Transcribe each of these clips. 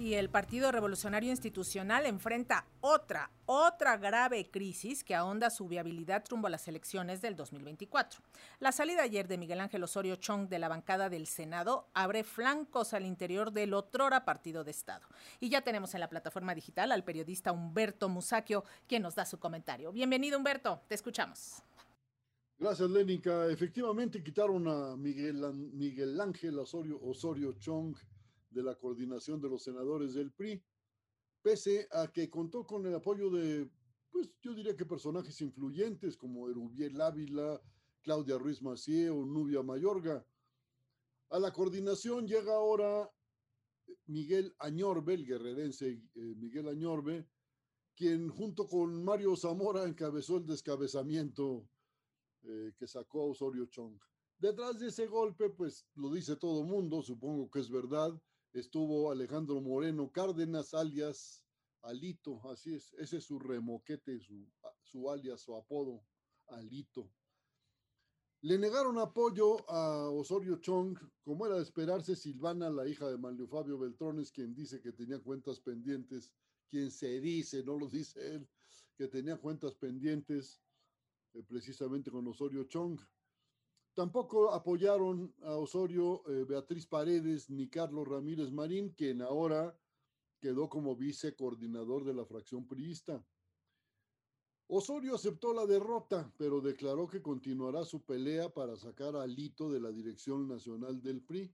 Y el Partido Revolucionario Institucional enfrenta otra, otra grave crisis que ahonda su viabilidad rumbo a las elecciones del 2024. La salida ayer de Miguel Ángel Osorio Chong de la bancada del Senado abre flancos al interior del otrora Partido de Estado. Y ya tenemos en la plataforma digital al periodista Humberto Musacchio, quien nos da su comentario. Bienvenido, Humberto, te escuchamos. Gracias, Lénica. Efectivamente, quitaron a Miguel, Miguel Ángel Osorio, Osorio Chong de la coordinación de los senadores del PRI, pese a que contó con el apoyo de, pues yo diría que personajes influyentes como Erubiel Ávila, Claudia Ruiz Macié o Nubia Mayorga. A la coordinación llega ahora Miguel Añorbe, el guerrerense eh, Miguel Añorbe, quien junto con Mario Zamora encabezó el descabezamiento eh, que sacó a Osorio Chong. Detrás de ese golpe, pues lo dice todo mundo, supongo que es verdad, estuvo Alejandro Moreno Cárdenas, alias Alito, así es, ese es su remoquete, su, su alias, su apodo, Alito. Le negaron apoyo a Osorio Chong, como era de esperarse, Silvana, la hija de Manlio Fabio Beltrones, quien dice que tenía cuentas pendientes, quien se dice, no lo dice él, que tenía cuentas pendientes eh, precisamente con Osorio Chong. Tampoco apoyaron a Osorio eh, Beatriz Paredes ni Carlos Ramírez Marín, quien ahora quedó como vicecoordinador de la fracción priista. Osorio aceptó la derrota, pero declaró que continuará su pelea para sacar a Lito de la dirección nacional del PRI.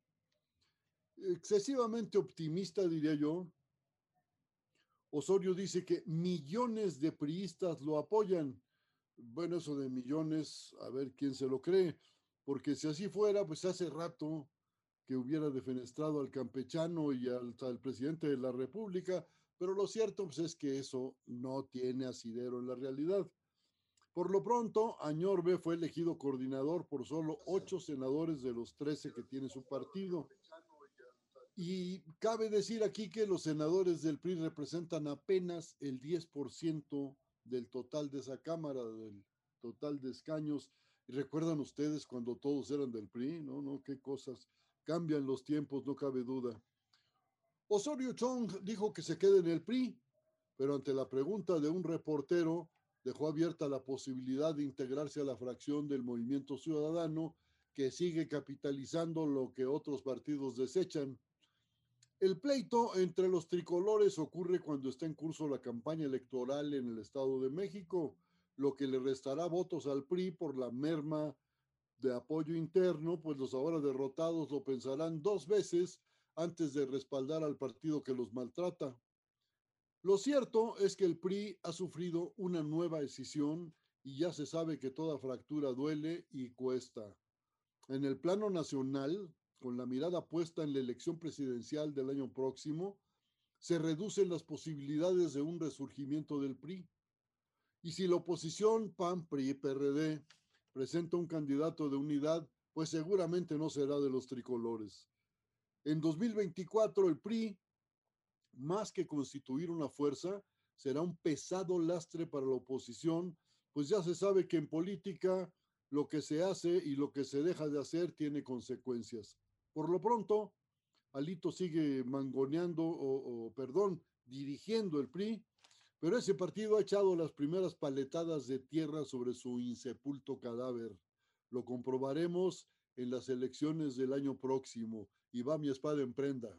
Excesivamente optimista, diría yo. Osorio dice que millones de priistas lo apoyan. Bueno, eso de millones, a ver quién se lo cree porque si así fuera, pues hace rato que hubiera defenestrado al campechano y al, presidente de la República, pero lo cierto pues, es que eso no tiene asidero en la realidad. Por lo pronto, Añorbe fue elegido coordinador por solo ocho senadores de los trece que tiene su partido. Y cabe decir aquí que los senadores del PRI representan apenas el 10% del total de esa Cámara, del total de escaños recuerdan ustedes cuando todos eran del PRI? No, no, qué cosas. Cambian los tiempos, no cabe duda. Osorio Chong dijo que se quede en el PRI, pero ante la pregunta de un reportero, dejó abierta la posibilidad de integrarse a la fracción del Movimiento Ciudadano que sigue capitalizando lo que otros partidos desechan. El pleito entre los tricolores ocurre cuando está en curso la campaña electoral en el Estado de México lo que le restará votos al PRI por la merma de apoyo interno, pues los ahora derrotados lo pensarán dos veces antes de respaldar al partido que los maltrata. Lo cierto es que el PRI ha sufrido una nueva decisión y ya se sabe que toda fractura duele y cuesta. En el plano nacional, con la mirada puesta en la elección presidencial del año próximo, se reducen las posibilidades de un resurgimiento del PRI. Y si la oposición PAN, PRI y PRD presenta un candidato de unidad, pues seguramente no será de los tricolores. En 2024 el PRI, más que constituir una fuerza, será un pesado lastre para la oposición, pues ya se sabe que en política lo que se hace y lo que se deja de hacer tiene consecuencias. Por lo pronto, Alito sigue mangoneando o, o perdón, dirigiendo el PRI pero ese partido ha echado las primeras paletadas de tierra sobre su insepulto cadáver. Lo comprobaremos en las elecciones del año próximo. Y va mi espada en prenda.